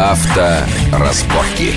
Авторазборки.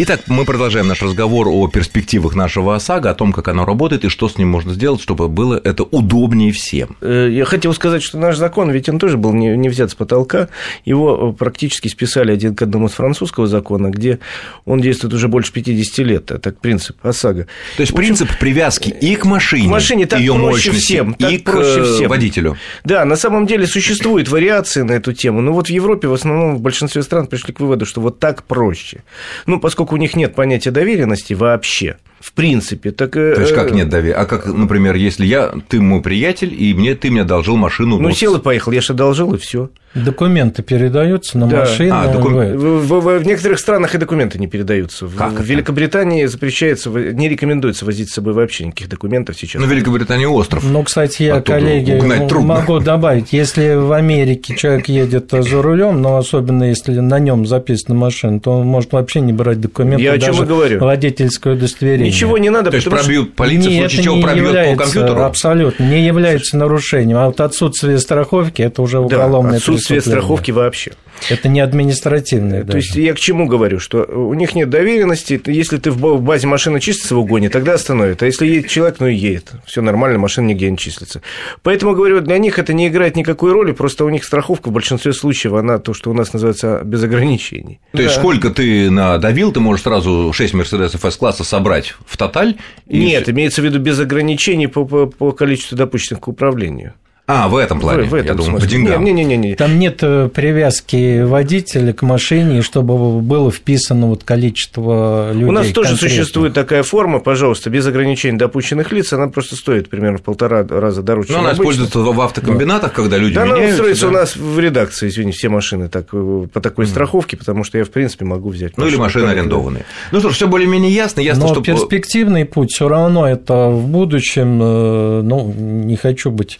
Итак, мы продолжаем наш разговор о перспективах нашего ОСАГО, о том, как оно работает и что с ним можно сделать, чтобы было это удобнее всем. Э, я хотел сказать, что наш закон, ведь он тоже был не, не взят с потолка, его практически списали один к одному с французского закона, где он действует уже больше 50 лет, это принцип ОСАГО. То есть принцип принципе, привязки и к машине, к машине так ее проще всем, так и проще к э, всем. водителю. Да, на самом деле существуют вариации на эту тему, но вот в Европе в основном в большинстве стран пришли к выводу, что вот так проще. Ну, поскольку поскольку у них нет понятия доверенности вообще, в принципе. Так, То есть, как э, нет доверия? А как, например, если я, ты мой приятель, и мне, ты мне одолжил машину. Ну, вот... сел и поехал, я же одолжил, и все. Документы передаются на да. машину. А, докум... в, в, в некоторых странах и документы не передаются. Как в это? Великобритании запрещается, не рекомендуется возить с собой вообще никаких документов сейчас. Ну, Великобритания остров. Ну, кстати, я, коллеги, могу добавить, если в Америке человек едет за рулем, но особенно если на нем записана машина, то он может вообще не брать документы. Я о чем и говорю. Водительское удостоверение. Ничего не надо. То есть пробьют, полиция в случае чего пробьет является, по компьютеру? Абсолютно, не является нарушением. А вот отсутствие страховки – это уже уголовное да, отсутствие страховки вообще. Это не административное. То есть я к чему говорю, что у них нет доверенности. Если ты в базе машина числится в угоне, тогда остановят. А если едет человек, ну и едет. Все нормально, машина нигде не числится. Поэтому говорю, для них это не играет никакой роли, просто у них страховка в большинстве случаев, она то, что у нас называется без ограничений. То есть да. сколько ты надавил, ты можешь сразу 6 Мерседесов С-класса собрать в тоталь? Нет, имеется в виду без ограничений по, по, по количеству допущенных к управлению. А, в этом плане, в, в этом я думаю, смысле. по деньгам. Не, не, не, не. Там нет э, привязки водителя к машине, чтобы было вписано вот количество людей. У нас тоже конкретно. существует такая форма, пожалуйста, без ограничений допущенных лиц, она просто стоит примерно в полтора раза дороже, Но она обычно. используется в автокомбинатах, да. когда люди да, меняются. она устроится да? у нас в редакции, извини, все машины так, э, по такой mm. страховке, потому что я, в принципе, могу взять Ну, или машины арендованные. Ну, что ж, все более-менее ясно. ясно Но что... перспективный путь все равно это в будущем, э, ну, не хочу быть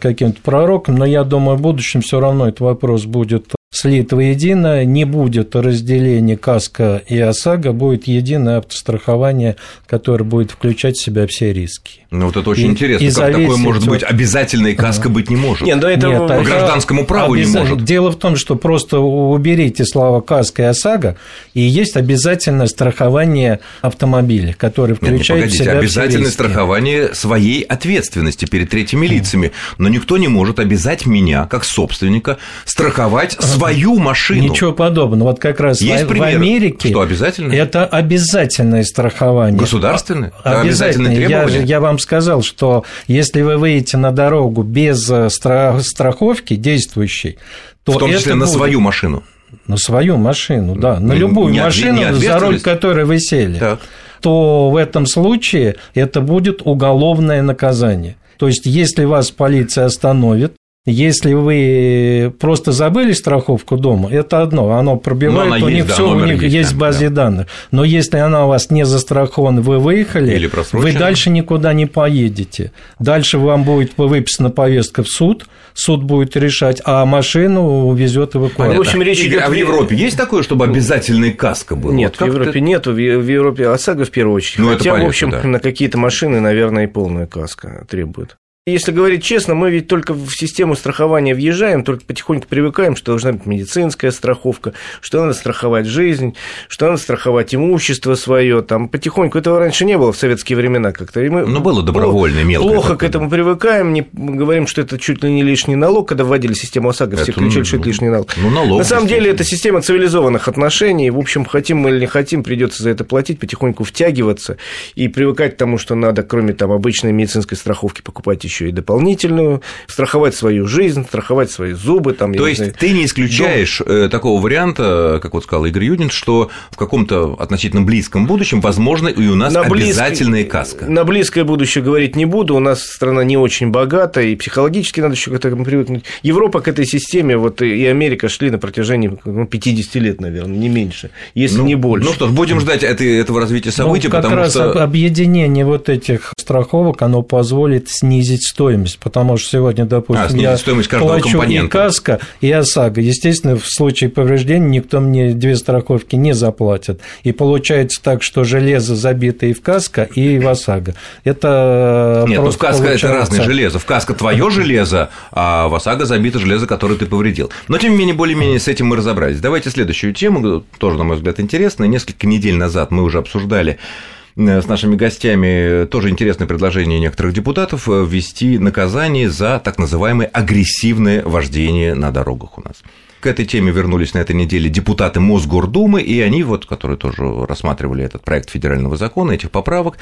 каким-то пророком, но я думаю, в будущем все равно этот вопрос будет слит воедино, не будет разделения КАСКО и ОСАГО, будет единое автострахование, которое будет включать в себя все риски. Ну, вот это очень и, интересно, и как такое может быть, обязательной КАСКО быть не может? Нет, но это Нет, по гражданскому праву обяз... не может. Дело в том, что просто уберите слова КАСКО и ОСАГО, и есть обязательное страхование автомобиля, которое включает Нет, не, в себя обязательное все риски. страхование своей ответственности перед третьими лицами, но никто не может обязать меня, как собственника, страховать свою машину. Ничего подобного. Вот как раз Есть в, примеры, в Америке что обязательно? это обязательное страхование. Государственное? Обязательное. Я, я вам сказал, что если вы выйдете на дорогу без э, страховки действующей, то в том числе на будет... свою машину. На свою машину, да, на любую не машину, не за руль которой вы сели, так. то в этом случае это будет уголовное наказание. То есть, если вас полиция остановит, если вы просто забыли страховку дома, это одно, оно пробивает, у них да, все, у них есть, есть в базе да. данных. Но если она у вас не застрахована, вы выехали, вы дальше никуда не поедете. Дальше вам будет выписана повестка в суд, суд будет решать, а машину увезет эвакуатор. В общем, речь идет... А в Европе есть такое, чтобы обязательный каска был? Нет, вот в Европе нет, в Европе ОСАГО в первую очередь. Ну, Хотя, понятно, в общем, да. на какие-то машины, наверное, и полная каска требует. Если говорить честно, мы ведь только в систему страхования въезжаем, только потихоньку привыкаем, что должна быть медицинская страховка, что надо страховать жизнь, что надо страховать имущество свое. Там потихоньку этого раньше не было в советские времена как-то. И мы ну, было добровольно, мелко. Плохо к этому привыкаем, не говорим, что это чуть ли не лишний налог, когда вводили систему ОСАГО, все кричали, что это лишний налог. Ну, налог. На самом деле, это система цивилизованных отношений. В общем, хотим мы или не хотим, придется за это платить, потихоньку втягиваться и привыкать к тому, что надо, кроме там обычной медицинской страховки, покупать еще и дополнительную, страховать свою жизнь, страховать свои зубы. Там, То есть знаю, ты не исключаешь дом. Э, такого варианта, как вот сказал Игорь Юдин, что в каком-то относительно близком будущем, возможно, и у нас на обязательная близк... каска. На близкое будущее говорить не буду, у нас страна не очень богата, и психологически надо еще к этому привыкнуть. Европа к этой системе, вот и Америка шли на протяжении ну, 50 лет, наверное, не меньше, если ну, не больше. Ну что ж, будем ждать этого развития событий, ну, как потому раз что... объединение вот этих страховок, оно позволит снизить снизить стоимость, потому что сегодня, допустим, а, я стоимость плачу компонента. и каска, и ОСАГО. Естественно, в случае повреждения никто мне две страховки не заплатит. И получается так, что железо забито и в каска, и в ОСАГО. Это Нет, ну в каска получается... это разное железо. В каска твое железо, а в ОСАГО забито железо, которое ты повредил. Но, тем не менее, более-менее с этим мы разобрались. Давайте следующую тему, тоже, на мой взгляд, интересная. Несколько недель назад мы уже обсуждали Э, с нашими гостями тоже интересное предложение некоторых депутатов э, ввести наказание за так называемое агрессивное вождение на дорогах у нас. К этой теме вернулись на этой неделе депутаты Мосгордумы, и они, вот, которые тоже рассматривали этот проект федерального закона, этих поправок,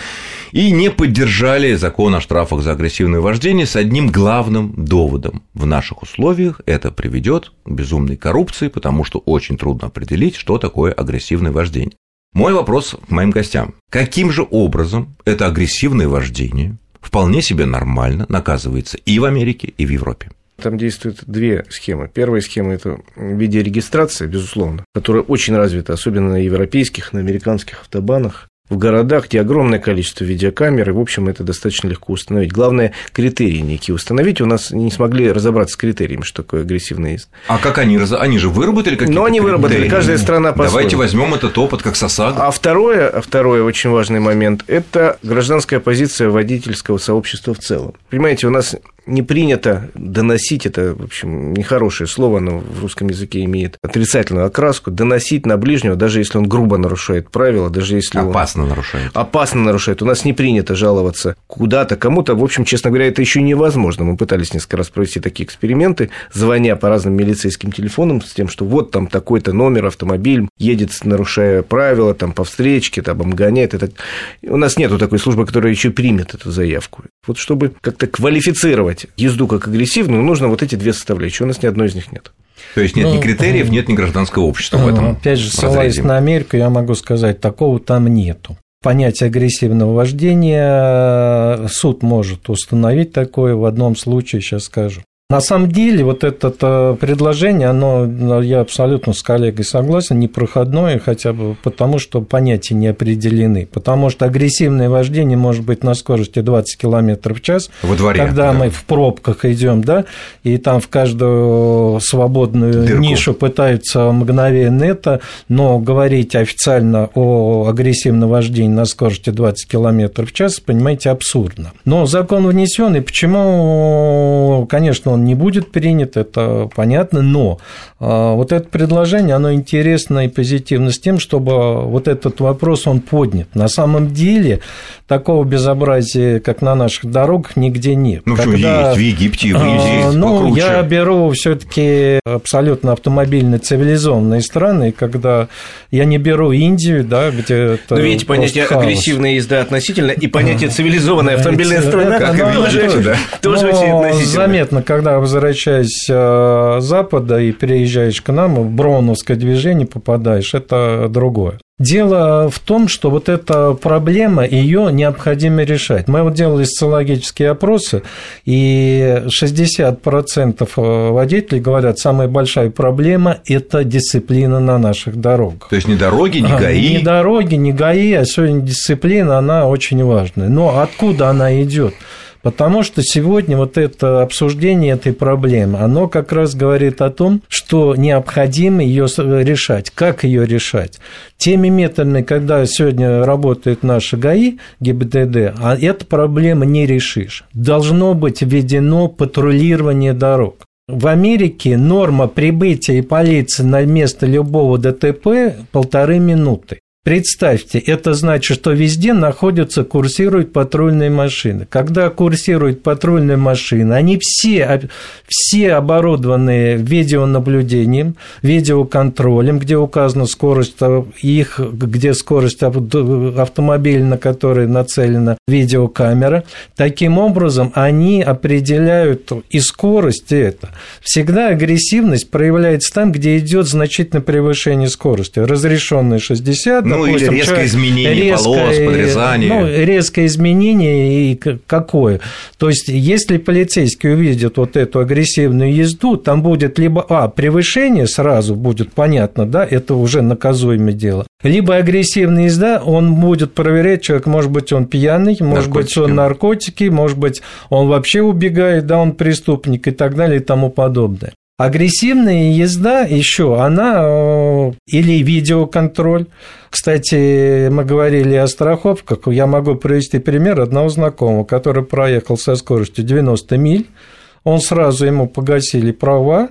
и не поддержали закон о штрафах за агрессивное вождение с одним главным доводом. В наших условиях это приведет к безумной коррупции, потому что очень трудно определить, что такое агрессивное вождение. Мой вопрос к моим гостям. Каким же образом это агрессивное вождение вполне себе нормально наказывается и в Америке, и в Европе? Там действуют две схемы. Первая схема – это видеорегистрация, безусловно, которая очень развита, особенно на европейских, на американских автобанах в городах, где огромное количество видеокамер, и, в общем, это достаточно легко установить. Главное, критерии некие установить. У нас не смогли разобраться с критериями, что такое агрессивный наезд. А как они? Они же выработали какие-то Ну, они выработали, каждая страна по Давайте возьмем этот опыт как сосад. А второе, а второе очень важный момент – это гражданская позиция водительского сообщества в целом. Понимаете, у нас не принято доносить, это, в общем, нехорошее слово, но в русском языке имеет отрицательную окраску, доносить на ближнего, даже если он грубо нарушает правила, даже если опасно он... нарушает. Опасно нарушает. У нас не принято жаловаться куда-то, кому-то. В общем, честно говоря, это еще невозможно. Мы пытались несколько раз провести такие эксперименты, звоня по разным милицейским телефонам с тем, что вот там такой-то номер, автомобиль едет, нарушая правила, там по встречке, там обгоняет. Это... У нас нету такой службы, которая еще примет эту заявку. Вот чтобы как-то квалифицировать рассматривать езду как агрессивную, нужно вот эти две составляющие. У нас ни одной из них нет. То есть нет ну, ни критериев, нет ни гражданского общества в этом. Опять же, ссылаясь на Америку, я могу сказать, такого там нету. Понятие агрессивного вождения суд может установить такое в одном случае, сейчас скажу. На самом деле, вот это э, предложение, оно, я абсолютно с коллегой согласен, непроходное, хотя бы потому, что понятия не определены. Потому что агрессивное вождение может быть на скорости 20 км в час. Во дворе. Когда да. мы в пробках идем, да, и там в каждую свободную Дырку. нишу пытаются мгновенно это, но говорить официально о агрессивном вождении на скорости 20 км в час, понимаете, абсурдно. Но закон внесен, и почему, конечно, он не будет принят, это понятно, но а, вот это предложение, оно интересно и позитивно с тем, чтобы вот этот вопрос, он поднят. На самом деле такого безобразия, как на наших дорогах, нигде нет. Ну, Когда, есть в Египте, в Индии, а, Ну, покруче. я беру все таки абсолютно автомобильно цивилизованные страны, когда я не беру Индию, да, где это Но видите, понятие хаос. агрессивная езда относительно и понятие цивилизованная автомобильная страна тоже очень относительно. Заметно, когда когда возвращаясь с Запада и переезжаешь к нам, в Броуновское движение попадаешь, это другое. Дело в том, что вот эта проблема, ее необходимо решать. Мы вот делали социологические опросы, и 60% водителей говорят, самая большая проблема – это дисциплина на наших дорогах. То есть не дороги, не ГАИ? Не дороги, не ГАИ, а сегодня дисциплина, она очень важная. Но откуда она идет? Потому что сегодня вот это обсуждение этой проблемы, оно как раз говорит о том, что необходимо ее решать. Как ее решать? Теми методами, когда сегодня работает наша ГАИ, ГИБДД, а эту проблему не решишь. Должно быть введено патрулирование дорог. В Америке норма прибытия полиции на место любого ДТП полторы минуты. Представьте, это значит, что везде находятся, курсируют патрульные машины. Когда курсируют патрульные машины, они все, все оборудованы видеонаблюдением, видеоконтролем, где указана скорость их, где скорость автомобиля, на который нацелена видеокамера. Таким образом, они определяют и скорость, и это. Всегда агрессивность проявляется там, где идет значительное превышение скорости. Разрешенная 60, допустим... Ну, или резкое изменение резкое, полос, подрезание. Ну, резкое изменение и какое? То есть, если полицейский увидит вот эту агрессивную езду, там будет либо, а, превышение сразу будет понятно, да, это уже наказуемое дело, либо агрессивная езда, он будет проверять, человек, может быть, он пьяный, может быть, он наркотики, может быть, он вообще убегает, да, он преступник и так далее и тому подобное. Агрессивная езда еще, она э, или видеоконтроль. Кстати, мы говорили о страховках. Я могу привести пример одного знакомого, который проехал со скоростью 90 миль. Он сразу ему погасили права,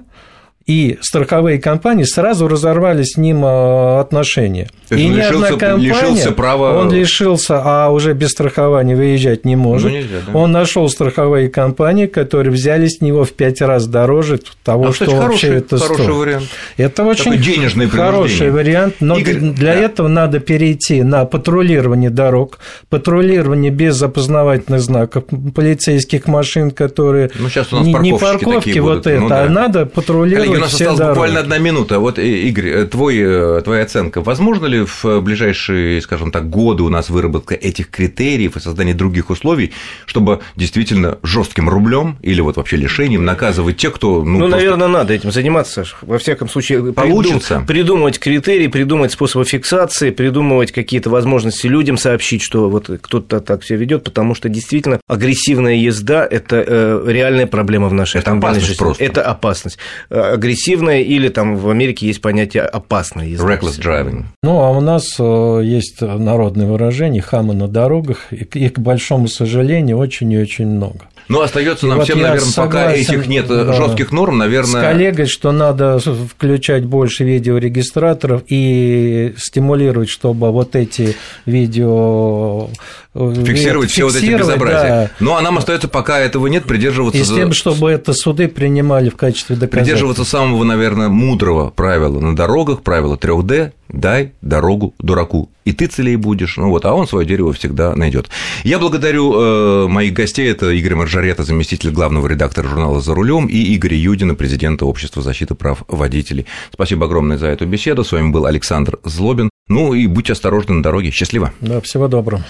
и страховые компании сразу разорвали с ним э, отношения. То и ни лишился, одна компания, лишился права... он лишился, а уже без страхования выезжать не может. Ну, нельзя, да. Он нашел страховые компании, которые взяли с него в пять раз дороже того, а, что кстати, вообще хороший, это хороший стоит. вариант. Это очень денежный хороший вариант, но Игорь, для да. этого надо перейти на патрулирование дорог, патрулирование без опознавательных знаков полицейских машин, которые ну, сейчас у нас не, не парковки вот будут. это, ну, да. а надо патрулировать у нас осталась дороги. буквально одна минута. Вот, э, Игорь, э, твой, э, твоя оценка. Возможно ли в ближайшие, скажем так, годы у нас выработка этих критериев и создание других условий, чтобы действительно жестким рублем или вот вообще лишением наказывать тех, кто... Ну, ну просто... наверное, надо этим заниматься. Во всяком случае, Получится. придумать критерии, придумать способы фиксации, придумывать какие-то возможности людям сообщить, что вот кто-то так себя ведет, потому что действительно агрессивная езда – это реальная проблема в нашей это опасность жизни. Просто. Это опасность агрессивная или там в Америке есть понятие опасная езда. Reckless driving. Ну, а у нас э, есть народное выражение «хамы на дорогах», и, их, к большому сожалению, очень и очень много. Ну, остается нам вот всем, наверное, согласен, пока этих нет да, жестких норм, наверное. С коллегой, что надо включать больше видеорегистраторов и стимулировать, чтобы вот эти видео э, фиксировать все вот эти безобразия. Да. Ну, а нам остается, пока этого нет, придерживаться... И с тем, чтобы это суды принимали в качестве доказательства. Придерживаться самого, наверное, мудрого правила на дорогах, правила 3D, дай дорогу дураку, и ты целей будешь, ну вот, а он свое дерево всегда найдет. Я благодарю э, моих гостей, это Игорь Маржарета, заместитель главного редактора журнала «За рулем», и Игорь Юдина, президента Общества защиты прав водителей. Спасибо огромное за эту беседу, с вами был Александр Злобин, ну и будьте осторожны на дороге, счастливо. Да, всего доброго.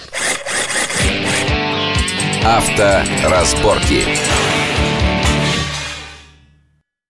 Авторазборки.